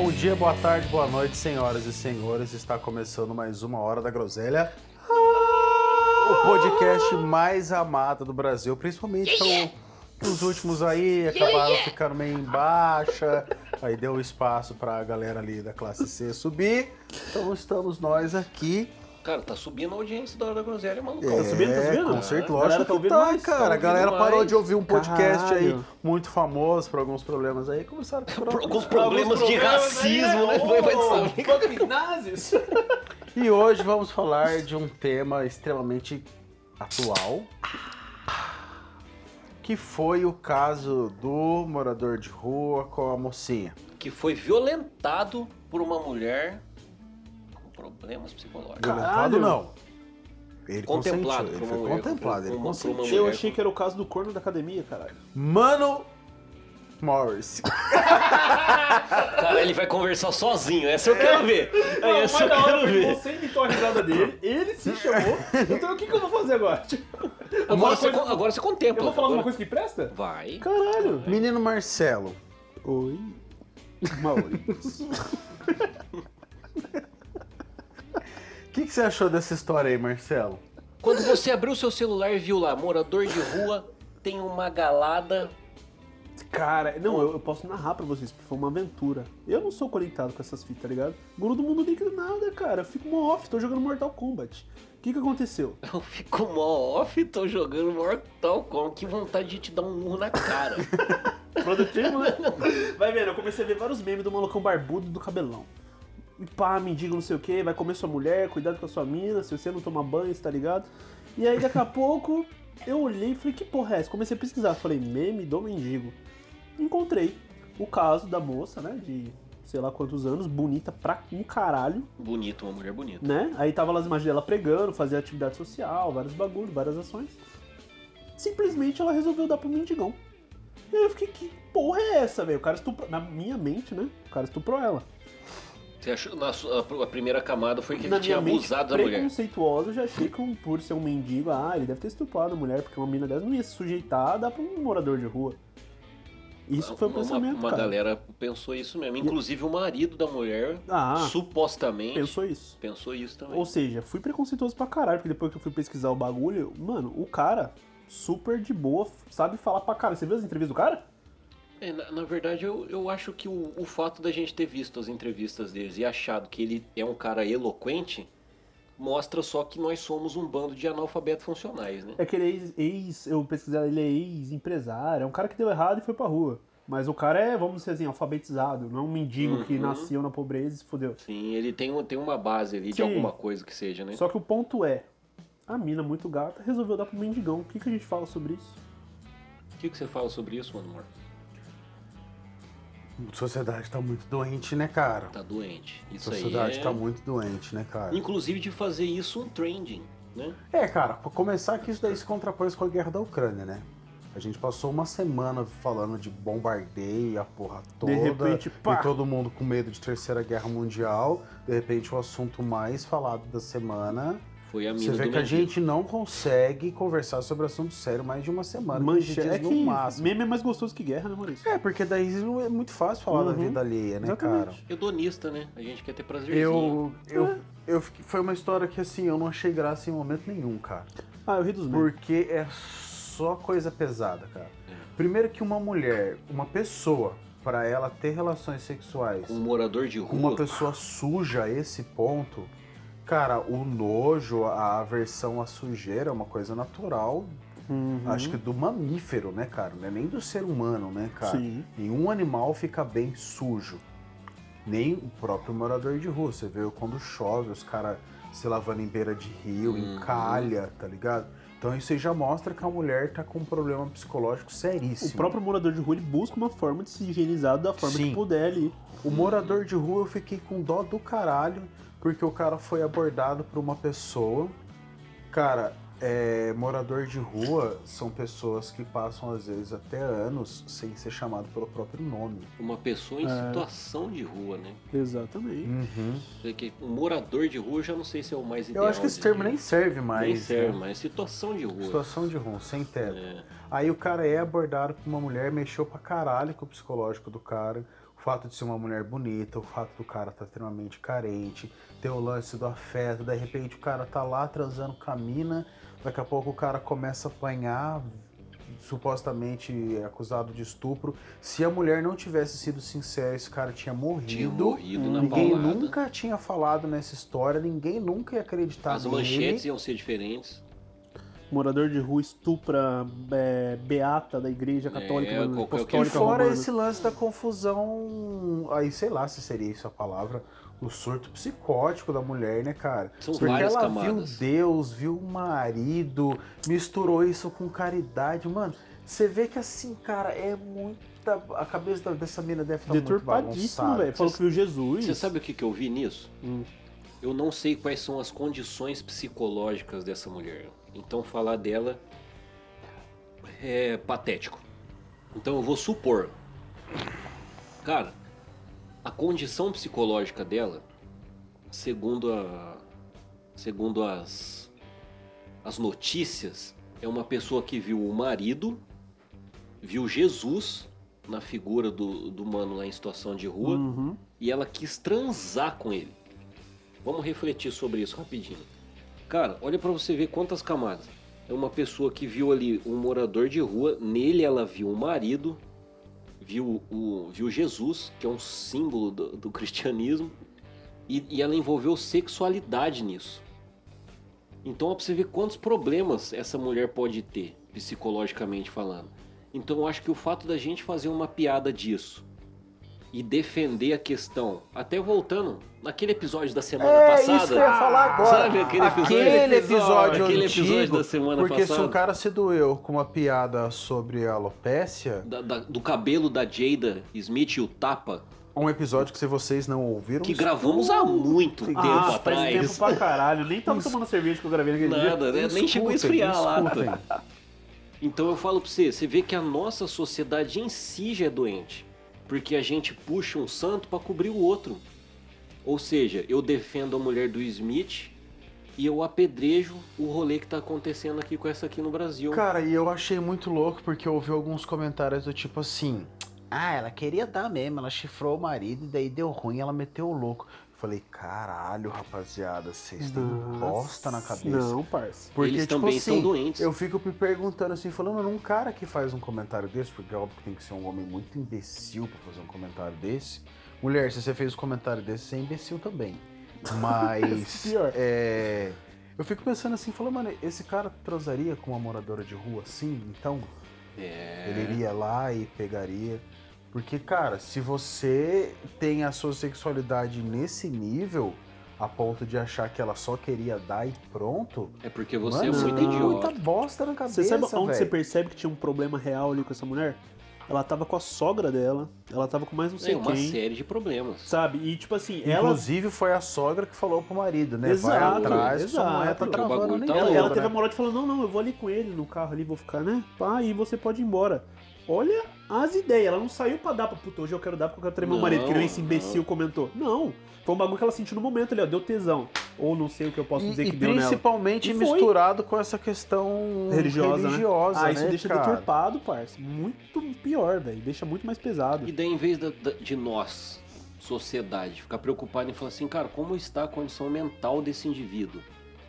Bom dia, boa tarde, boa noite, senhoras e senhores. Está começando mais uma Hora da Groselha. O podcast mais amado do Brasil, principalmente para os últimos aí, acabaram ficando meio em baixa. Aí deu espaço para a galera ali da classe C subir. Então estamos nós aqui. Cara, tá subindo a audiência da Hora da Groselha, maluco. É, subindo, tá subindo? Com certeza, A lógico tá que tá, mais, tá cara. a ouvindo galera parou mais. de ouvir um podcast aí Caralho. muito famoso por alguns problemas aí. Começaram a Por alguns procurar. problemas de racismo, né? Vai, vai saber. Fucking nazis! E hoje vamos falar de um tema extremamente atual, que foi o caso do morador de rua com a mocinha. Que foi violentado por uma mulher problemas psicológicos. Violentado Caralho. não. Ele Contemplado consentiu, ele foi contemplado, ele consentiu. Eu mulher. achei que era o caso do corno da academia, caralho. Mano Morris. Cara, ele vai conversar sozinho, essa eu quero ver. É, essa eu quero ver. você imitou a risada dele, ele se chamou, então o que, que eu vou fazer agora? Tipo, Agora você, con- agora você contempla. eu vou falar alguma coisa que presta? Vai. Caralho! Menino Marcelo. Oi. Maurício. O que, que você achou dessa história aí, Marcelo? Quando você abriu seu celular e viu lá, morador de rua tem uma galada. Cara, não, eu, eu posso narrar pra vocês, porque foi uma aventura. Eu não sou conectado com essas fitas, tá ligado? Guru do mundo líquido nada, cara. Eu fico mó off, tô jogando Mortal Kombat. O que que aconteceu? Eu fico mó off, tô jogando Mortal Kombat. Que vontade de te dar um murro na cara. Produtivo, né? Vai vendo, eu comecei a ver vários memes do malucão barbudo e do cabelão. E pá, mendigo não sei o que, vai comer sua mulher, cuidado com a sua mina, se você não tomar banho, tá ligado? E aí daqui a pouco eu olhei e falei, que porra é essa? Comecei a pesquisar, falei, meme do mendigo. Encontrei o caso da moça, né, de sei lá quantos anos, bonita pra um caralho, Bonito, uma mulher bonita. né? Aí tava lá as imagens dela pregando, fazia atividade social, vários bagulhos, várias ações. Simplesmente ela resolveu dar pro mendigão. E aí eu fiquei, que porra é essa, velho? O cara estuprou, na minha mente, né? O cara estuprou ela. Você achou, na sua- a, primeira camada foi que ele na tinha minha mente abusado da mulher. preconceituosa, eu já achei que um- por ser um mendigo, ah, ele deve ter estuprado a mulher, porque uma mina dessa não ia se sujeitar a dar pra um morador de rua. Isso foi o uma, pensamento, uma cara. galera pensou isso mesmo. Inclusive o marido da mulher, Ah, supostamente, pensou isso. pensou isso também. Ou seja, fui preconceituoso pra caralho, porque depois que eu fui pesquisar o bagulho, mano, o cara, super de boa, sabe falar pra caralho. Você viu as entrevistas do cara? É, na, na verdade, eu, eu acho que o, o fato da gente ter visto as entrevistas deles e achado que ele é um cara eloquente mostra só que nós somos um bando de analfabetos funcionais, né? É que ele é ex, ex- eu pesquisei, ele é ex-empresário, é um cara que deu errado e foi pra rua. Mas o cara é, vamos dizer assim, alfabetizado, não é um mendigo que Uhum. nasceu na pobreza e se fudeu. Sim, ele tem, um- tem uma base ali de Sim. alguma coisa que seja, né? Só que o ponto é, a mina muito gata resolveu dar pro mendigão. O que, que a gente fala sobre isso? O que, que você fala sobre isso, mano, amor? A sociedade tá muito doente, né, cara? Tá doente. A Isso aí sociedade é... tá muito doente, né, cara? Inclusive de fazer isso um trending, né? É, cara, pra começar que isso daí se contrapõe com a guerra da Ucrânia, né? A gente passou uma semana falando de bombardeio, e a porra toda, De repente, pá. e todo mundo com medo de terceira guerra mundial. De repente, o assunto mais falado da semana. Foi a Você vê do que a gente não consegue conversar sobre assunto sério mais de uma semana. 15 Mancha, dias é no que máximo. meme é mais gostoso que guerra, né, Maurício? É, porque daí é muito fácil falar da Uhum. vida alheia, né, cara? Exatamente. Hedonista, né? A gente quer ter prazerzinho. Eu, eu, É. eu, fiquei- foi uma história que assim, eu não achei graça em momento nenhum, cara. Ah, eu ri dos memes. Porque é só coisa pesada, cara. É. Primeiro que uma mulher, uma pessoa, pra ela ter relações sexuais Um morador de com uma rua. pessoa suja a esse ponto, cara, o nojo, a aversão à sujeira é uma coisa natural, Uhum. acho que do mamífero, né, cara? Não é nem do ser humano, né, cara? Sim. Nenhum animal fica bem sujo. Nem o próprio morador de rua. Você vê quando chove, os caras se lavando em beira de rio, em Uhum. calha, tá ligado? Então isso aí já mostra que a mulher tá com um problema psicológico seríssimo. O próprio morador de rua ele busca uma forma de se higienizar da forma Sim. que puder ali. O morador de rua eu fiquei com dó do caralho, porque o cara foi abordado por uma pessoa. Cara, é, morador de rua são pessoas que passam às vezes até anos sem ser chamado pelo próprio nome. Uma pessoa em É. situação de rua, né? Exatamente. É que Um morador de rua eu já não sei se é o mais ideal. Eu acho que esse termo nem serve mais. nem serve, né? mas situação de rua. Situação de rua, sem teto. É. Aí o cara é abordado por uma mulher, mexeu pra caralho com o psicológico do cara. O fato de ser uma mulher bonita, o fato do cara estar extremamente carente, ter o lance do afeto, de repente o cara tá lá transando com a mina, daqui a pouco o cara começa a apanhar, supostamente acusado de estupro. Se a mulher não tivesse sido sincera, esse cara tinha morrido. Tinha morrido na Ninguém paulada. nunca tinha falado nessa história, ninguém nunca ia acreditar As nele. manchetes iam ser diferentes. Morador de rua estupra é, beata da igreja católica, É, qualquer- E apostólica fora romana. esse lance da confusão, aí sei lá se seria isso a palavra, o surto psicótico da mulher, né, cara? São Porque ela camadas. viu Deus, viu o marido, misturou isso com caridade, mano. Você vê que assim, cara, é muita. A cabeça dessa mina deve estar muito Deturpadíssimo, velho. Falou que viu Jesus. Você sabe o que, que eu vi nisso? Hum. Eu não sei quais são as condições psicológicas dessa mulher. Então falar dela é patético. Então eu vou supor. Cara, a condição psicológica dela, segundo a segundo as as notícias, é uma pessoa que viu o marido, viu Jesus na figura do, do mano lá em situação de rua Uhum. e ela quis transar com ele. Vamos refletir sobre isso rapidinho. Cara, olha pra você ver quantas camadas. É uma pessoa que viu ali um morador de rua, nele ela viu o marido, viu o viu Jesus, que é um símbolo do, do cristianismo, e, e ela envolveu sexualidade nisso. Então, ó, pra você ver quantos problemas essa mulher pode ter, psicologicamente falando. Então, eu acho que o fato da gente fazer uma piada disso e defender a questão, até voltando naquele episódio da semana É passada. isso que eu ia falar agora. Sabe aquele episódio? Aquele episódio, Aquele antigo, episódio da semana Porque se passada. um cara se doeu com uma piada sobre alopécia, Da- da- do cabelo da Jada Smith e o tapa, um episódio que se vocês não ouviram, que gravamos há muito tempo Ah, faz atrás. tempo pra caralho. Nem tava tomando cerveja que eu gravei naquele dia. Nada, né? nem chegou a escutem, esfriar lá. Então eu falo pra você, você vê que a nossa sociedade em si já é doente. Porque a gente puxa um santo pra cobrir o outro. Ou seja, eu defendo a mulher do Smith e eu apedrejo o rolê que tá acontecendo aqui com essa aqui no Brasil. Cara, e eu achei muito louco porque eu ouvi alguns comentários do tipo assim: Ah, ela queria dar mesmo, ela chifrou o marido e daí deu ruim, ela meteu o louco. Falei, caralho, rapaziada, vocês têm Nossa. bosta na cabeça. Não, parça. Porque, Eles tipo também assim, são doentes. Eu fico me perguntando assim, falando, num cara que faz um comentário desse, porque é óbvio que tem que ser um homem muito imbecil pra fazer um comentário desse. Mulher, se você fez um comentário desse, você é imbecil também. Mas. Pior. é, eu fico pensando assim, falando, mano, esse cara transaria com uma moradora de rua assim? Então, É. ele iria lá e pegaria. Porque, cara, se você tem a sua sexualidade nesse nível, a ponto de achar que ela só queria dar e pronto, É porque você mano, é você muito tem idiota. muita bosta na cabeça, Você sabe onde você velho. percebe que tinha um problema real ali com essa mulher? Ela tava com a sogra dela, ela tava com mais não sei É uma quem. série de problemas. Sabe? E tipo assim, ela, Inclusive foi a sogra que falou pro marido, né? Exato, Vai atrás, sua exato. mulher tá O travando nem tá ela, ela né? teve a moral de falar: não, não, eu vou ali com ele no carro ali, vou ficar, né? Pá, e você pode ir embora. Olha as ideias, ela não saiu pra dar pra puta, hoje eu quero dar porque eu quero trair meu marido, que nem esse imbecil não. comentou. Não, foi um bagulho que ela sentiu no momento ali, ó, deu tesão. Ou não sei o que eu posso dizer E, que e deu nela. principalmente E misturado com essa questão Religiosa, religiosa, né? Ah, né, isso deixa cara? deturpado, parça. Muito pior, velho. Deixa muito mais pesado. E daí, em vez da- da- de nós, sociedade, ficar preocupado em falar assim, cara, como está a condição mental desse indivíduo?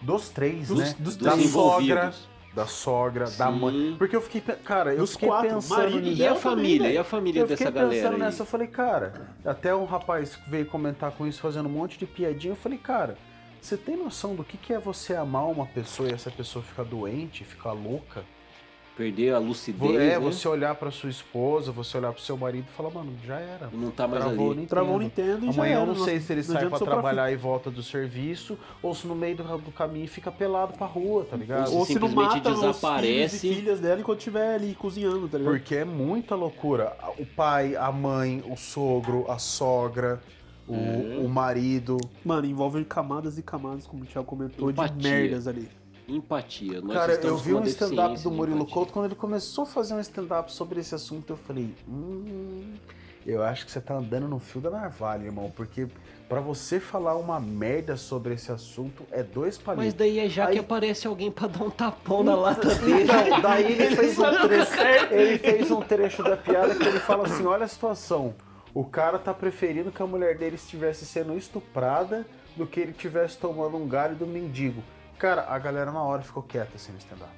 Dos três, Dos- né? dos da três sogra, envolvidos. Da sogra, da Sim. mãe. Porque eu fiquei, cara, eu Dos fiquei quatro, pensando marido nisso. E a família? velho. E a família Eu dessa fiquei galera pensando aí? nessa, eu falei, cara, até um rapaz que veio comentar com isso, fazendo um monte de piadinha, eu falei, cara, você tem noção do que, que é você amar uma pessoa e essa pessoa ficar doente, ficar louca? Perder a lucidez, é, né? você olhar pra sua esposa, você olhar pro seu marido e falar, mano, já era. Não tá mais Travou ali. o Nintendo. Travou o Nintendo e já Amanhã eu não sei se ele sai pra soprar trabalhar e volta do serviço, ou se no meio do, do caminho fica pelado pra rua, tá ligado? Ou Ou se não simplesmente mata os desaparece. filhos e filhas dela enquanto estiver ali cozinhando, tá ligado? Porque é muita loucura. O pai, a mãe, o sogro, a sogra, o, Uhum. o marido. Mano, envolve camadas e camadas, como o Thiago comentou, Empatia. de merdas ali. Empatia. Nós Cara, eu vi um stand-up do Murilo. Couto, quando ele começou a fazer um stand-up sobre esse assunto, eu falei, hum, eu acho que você tá andando no fio da navalha, irmão, porque pra você falar uma merda sobre esse assunto é dois Mas palitos. daí é já Aí- que aparece alguém pra dar um tapão na lata dele. Então, daí ele fez um trecho, ele fez um trecho da piada que ele fala assim, olha a situação. O cara tá preferindo que a mulher dele estivesse sendo estuprada do que ele estivesse tomando um galho do mendigo. Cara, a galera na hora ficou quieta assim no stand-up.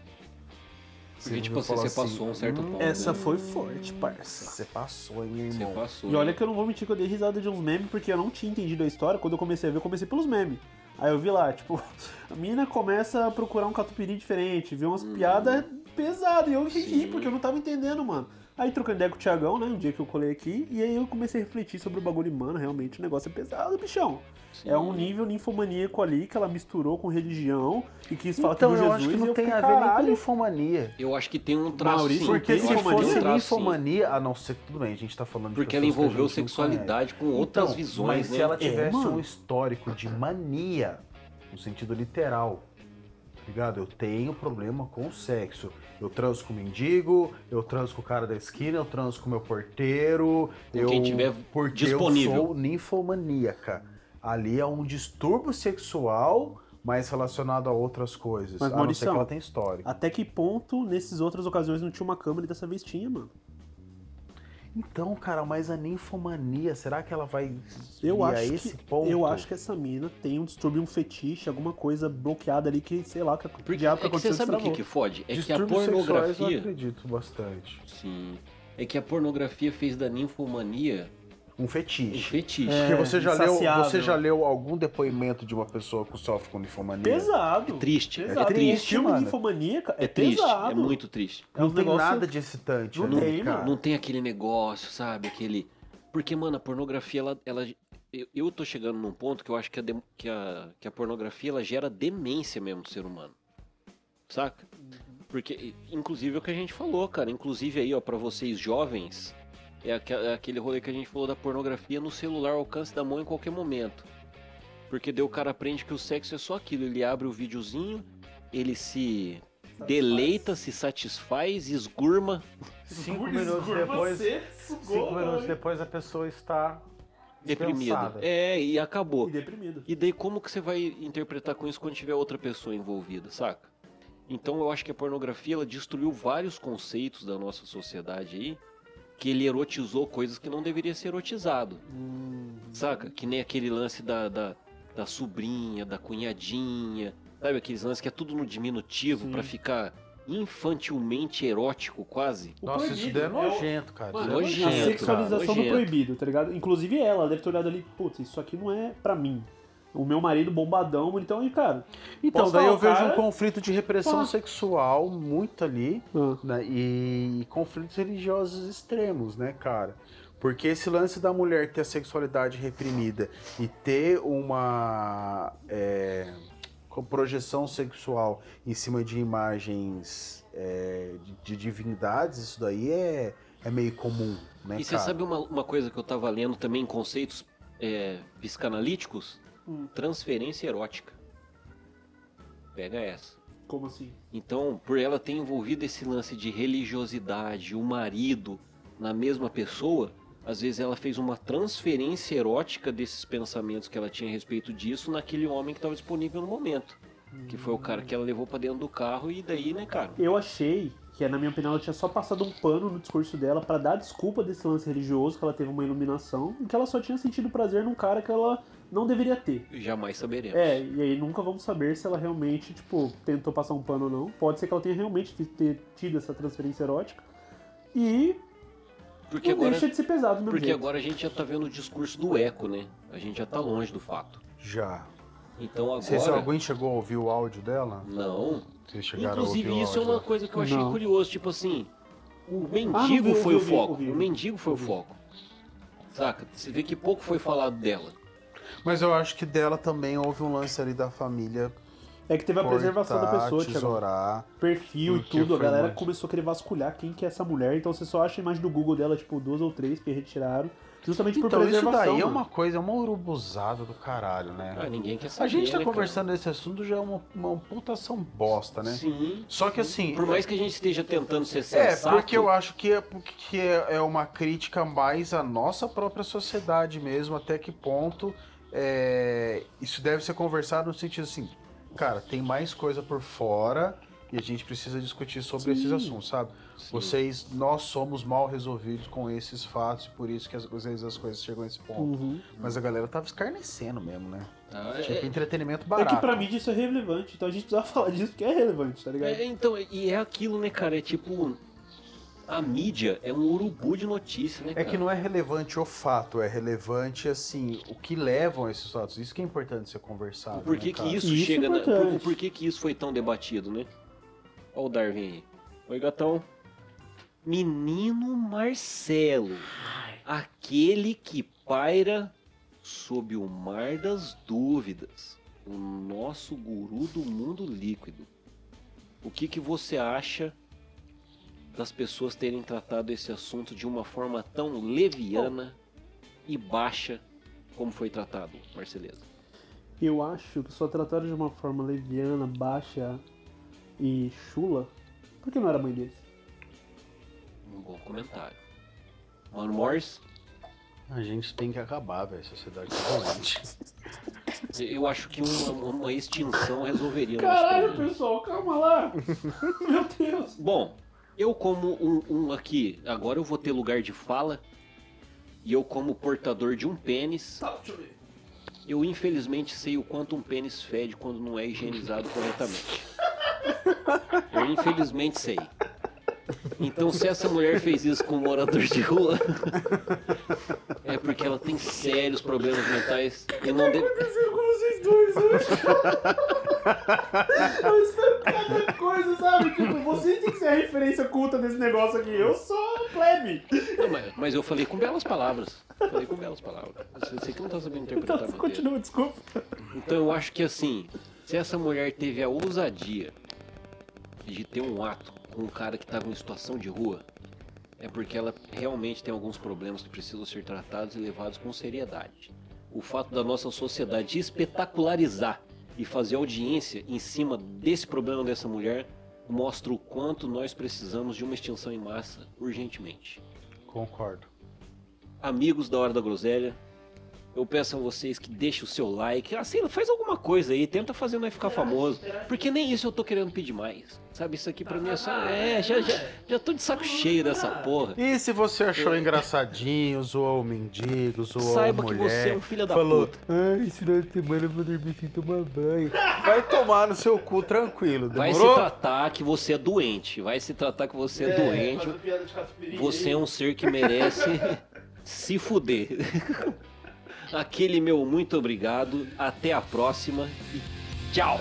Porque, Você tipo assim, falou você passou um certo "Hum, ponto. Essa né? foi forte, parça. Você passou, hein, meu Você irmão? passou. E olha né? que eu não vou mentir que eu dei risada de uns memes porque eu não tinha entendido a história. Quando eu comecei a ver, eu comecei pelos memes. Aí eu vi lá, tipo, a mina começa a procurar um catupiry diferente, vê umas piadas pesadas. E eu ri, porque eu não tava entendendo, mano. Aí trocando ideia com o Thiagão, né? Um dia que eu colei aqui, e aí eu comecei a refletir sobre o bagulho, mano, realmente o negócio é pesado, bichão. Sim. É um nível ninfomaníaco ali que ela misturou com religião e quis falar Então, que viu eu Jesus acho que não eu tem fiquei, a ver nem com ninfomania. Eu acho que tem um traço. Maurício. Porque Eu se um fosse traço, sim. ninfomania, a não ser que tudo bem, a gente tá falando de Porque ela envolveu sexualidade com conhece. outras Então, visões, Mas né? se ela É, tivesse mano. um histórico de mania, no sentido literal, ligado? Eu tenho problema com o sexo. Eu transo com o mendigo, eu transo com o cara da esquina, eu transo com o meu porteiro. Com eu, quem tiver porque disponível. eu sou ninfomaníaca. Ali é um distúrbio sexual, mas relacionado a outras coisas. Mas, a não ser que ela tem histórico. Até que ponto, nessas outras ocasiões, não tinha uma câmera e dessa vez tinha, mano? Então, cara, mas a ninfomania, será que ela vai Eu acho, esse que, ponto? eu acho que essa mina tem um distúrbio, um fetiche, alguma coisa bloqueada ali que, sei lá, que Porque é que aconteceu você sabe o que, que fode? É que a sexuais eu pornografia. acredito bastante. Sim. É que a pornografia fez da ninfomania Um um fetiche. fetiche. É, Porque você já, leu, você já leu algum depoimento de uma pessoa que sofre com ninfomania? Pesado. Triste. Pesado. É triste. filme mano. de é, É triste. pesado. É muito triste. É Não tem negócio- nada de excitante Não ali, tem. Não tem aquele negócio, sabe? Aquele. Porque, mano, a pornografia, ela. ela... Eu, eu tô chegando num ponto que eu acho que a, dem- que a, que a pornografia ela gera demência mesmo do ser humano. Saca? Porque, inclusive, é o que a gente falou, cara. Inclusive aí, ó, pra vocês jovens, é, é aquele rolê que a gente falou da pornografia no celular ao alcance da mão em qualquer momento. Porque daí o cara aprende que o sexo é só aquilo. Ele abre o videozinho, ele se deleita, se satisfaz, esgurma. Cinco minutos depois, cinco minutos depois a pessoa está Deprimida. É, e acabou. E deprimido. E daí como que você vai interpretar com isso quando tiver outra pessoa envolvida, saca? Então eu acho que a pornografia ela destruiu vários conceitos da nossa sociedade aí, que ele erotizou coisas que não deveria ser erotizado, Hum, saca? Que nem aquele lance da, da, da sobrinha, da cunhadinha, sabe? Aqueles lances que é tudo no diminutivo pra ficar infantilmente erótico quase. o Nossa, isso daí é é nojento, cara. Mano, Isso é nojento, a cara, sexualização do nojento. proibido, tá ligado? Inclusive ela, ela deve ter olhado ali, putz, isso aqui não é pra mim. O meu marido bombadão, então, e cara. Então, daí eu vejo cara? um conflito de repressão Ah. sexual muito ali, Ah, né? E conflitos religiosos extremos, né, cara? Porque esse lance da mulher ter a sexualidade reprimida e ter uma é, com projeção sexual em cima de imagens é, de, de divindades, isso daí é, é meio comum, né, E você cara? sabe uma, uma coisa que eu tava lendo também em conceitos é, psicanalíticos? Hum. Transferência erótica. Pega essa. como assim? Então, por ela ter envolvido esse lance de religiosidade, o marido na mesma pessoa, às vezes ela fez uma transferência erótica desses pensamentos que ela tinha a respeito disso naquele homem que estava disponível no momento. Que foi o cara que ela levou pra dentro do carro e daí, né, cara? Eu achei que, na minha opinião, ela tinha só passado um pano no discurso dela pra dar desculpa desse lance religioso, que ela teve uma iluminação, e que ela só tinha sentido prazer num cara que ela não deveria ter. Jamais saberemos. É, e aí nunca vamos saber se ela realmente, tipo, tentou passar um pano ou não. Pode ser que ela tenha realmente ter tido essa transferência erótica. E Porque não agora, deixa de ser pesado, meu porque jeito. agora a gente já tá vendo o discurso do eco, né? A gente já tá longe do fato. Já. Então Se se agora. alguém chegou a ouvir o áudio dela, Não. vocês chegaram a ouvir Inclusive, o isso é uma coisa que eu achei Não. curioso. Tipo assim, o não mendigo vi, foi ouvi, o foco. ouvi, O mendigo foi o foco. Saca? Você vê que pouco foi falado dela. Mas eu acho que dela também houve um lance ali da família É que teve a preservação da cortar, pessoa, Thiago. tesourar. Perfil e tudo, a galera muito. começou a querer vasculhar quem que é essa mulher. Então você só acha a imagem do Google dela, tipo, duas ou três que retiraram. Justamente por Então isso preservação. daí é mano. uma coisa, é uma urubuzada do caralho, né? Ah, ninguém quer saber. A gente tá né, cara? conversando desse assunto já é uma, uma putação bosta, né? Sim. Só que assim. Por mais que a gente esteja tentando ser É, sensato. porque eu acho que é, porque é é uma crítica mais à nossa própria sociedade mesmo, até que ponto é, isso deve ser conversado no sentido assim, cara, tem mais coisa por fora E a gente precisa discutir sobre esses assuntos, sabe? Sim. Vocês, nós somos mal resolvidos com esses fatos e por isso que às vezes as coisas chegam a esse ponto. Uhum. Mas a galera tava escarnecendo mesmo, né? Ah, Tipo, é- entretenimento É barato. que pra mídia isso é relevante, então a gente precisa falar disso porque é relevante, tá ligado? É, então, e é aquilo, né, cara? É tipo. A mídia é um urubu de notícia, né? É Cara? que não é relevante o fato, é relevante, assim, o que levam a esses fatos. Isso que é importante ser conversado. Por que, né, que isso, Isso é chega na. importante. Por, por que, que isso foi tão debatido, né? Olha o Darwin aí. Oi, gatão. Menino Marcelo. Aquele que paira sob o mar das dúvidas. O nosso guru do mundo líquido. O que, que você acha das pessoas terem tratado esse assunto de uma forma tão leviana e baixa como foi tratado, Marceleza? Eu acho que só trataram de uma forma leviana, baixa e chula, porque não era mãe deles. Um bom comentário. Mano Morris, A gente tem que acabar, velho. Sociedade tá doente. eu acho que uma, uma extinção resolveria Caralho, pessoal, calma lá! Meu Deus! Bom, eu como um, um aqui, agora eu vou ter lugar de fala. E eu como portador de um pênis, Tá, eu infelizmente sei o quanto um pênis fede quando não é higienizado corretamente. Eu infelizmente sei. Então se essa mulher fez isso com um morador de rua, é porque ela tem sérios problemas mentais e não deve... aconteceu com vocês dois hoje? Cada coisa, sabe? Tipo, vocês têm que ser a referência culta desse negócio aqui. Eu sou plebe. Não, mas, mas eu falei com belas palavras. Falei com belas palavras. Você, que não tá sabendo interpretar Então, continua, desculpa. Então eu acho que assim, se essa mulher teve a ousadia de ter um ato com um cara que estava em situação de rua, é porque ela realmente tem alguns problemas que precisam ser tratados e levados com seriedade. O fato da nossa sociedade espetacularizar e fazer audiência em cima desse problema dessa mulher mostra o quanto nós precisamos de uma extinção em massa urgentemente. Concordo. Amigos da Hora da Groselha, eu peço a vocês que deixem o seu like. Assim, faz alguma coisa aí, tenta fazer nós ficar famoso. Porque nem isso eu tô querendo pedir mais. Sabe, isso aqui pra mim é só. É, já, já, já tô de saco cheio dessa porra. E se você achou engraçadinho, zoou o mendigo, zoou Saiba a que mulher, você é um filho da falou, puta. ai, esse final de semana eu vou dormir sem tomar banho. Vai tomar no seu cu tranquilo, Vai se demorou? tratar que você é doente. Vai se tratar que você é, doente. Você é um ser que merece se fuder. Aquele meu muito obrigado. Até a próxima e tchau.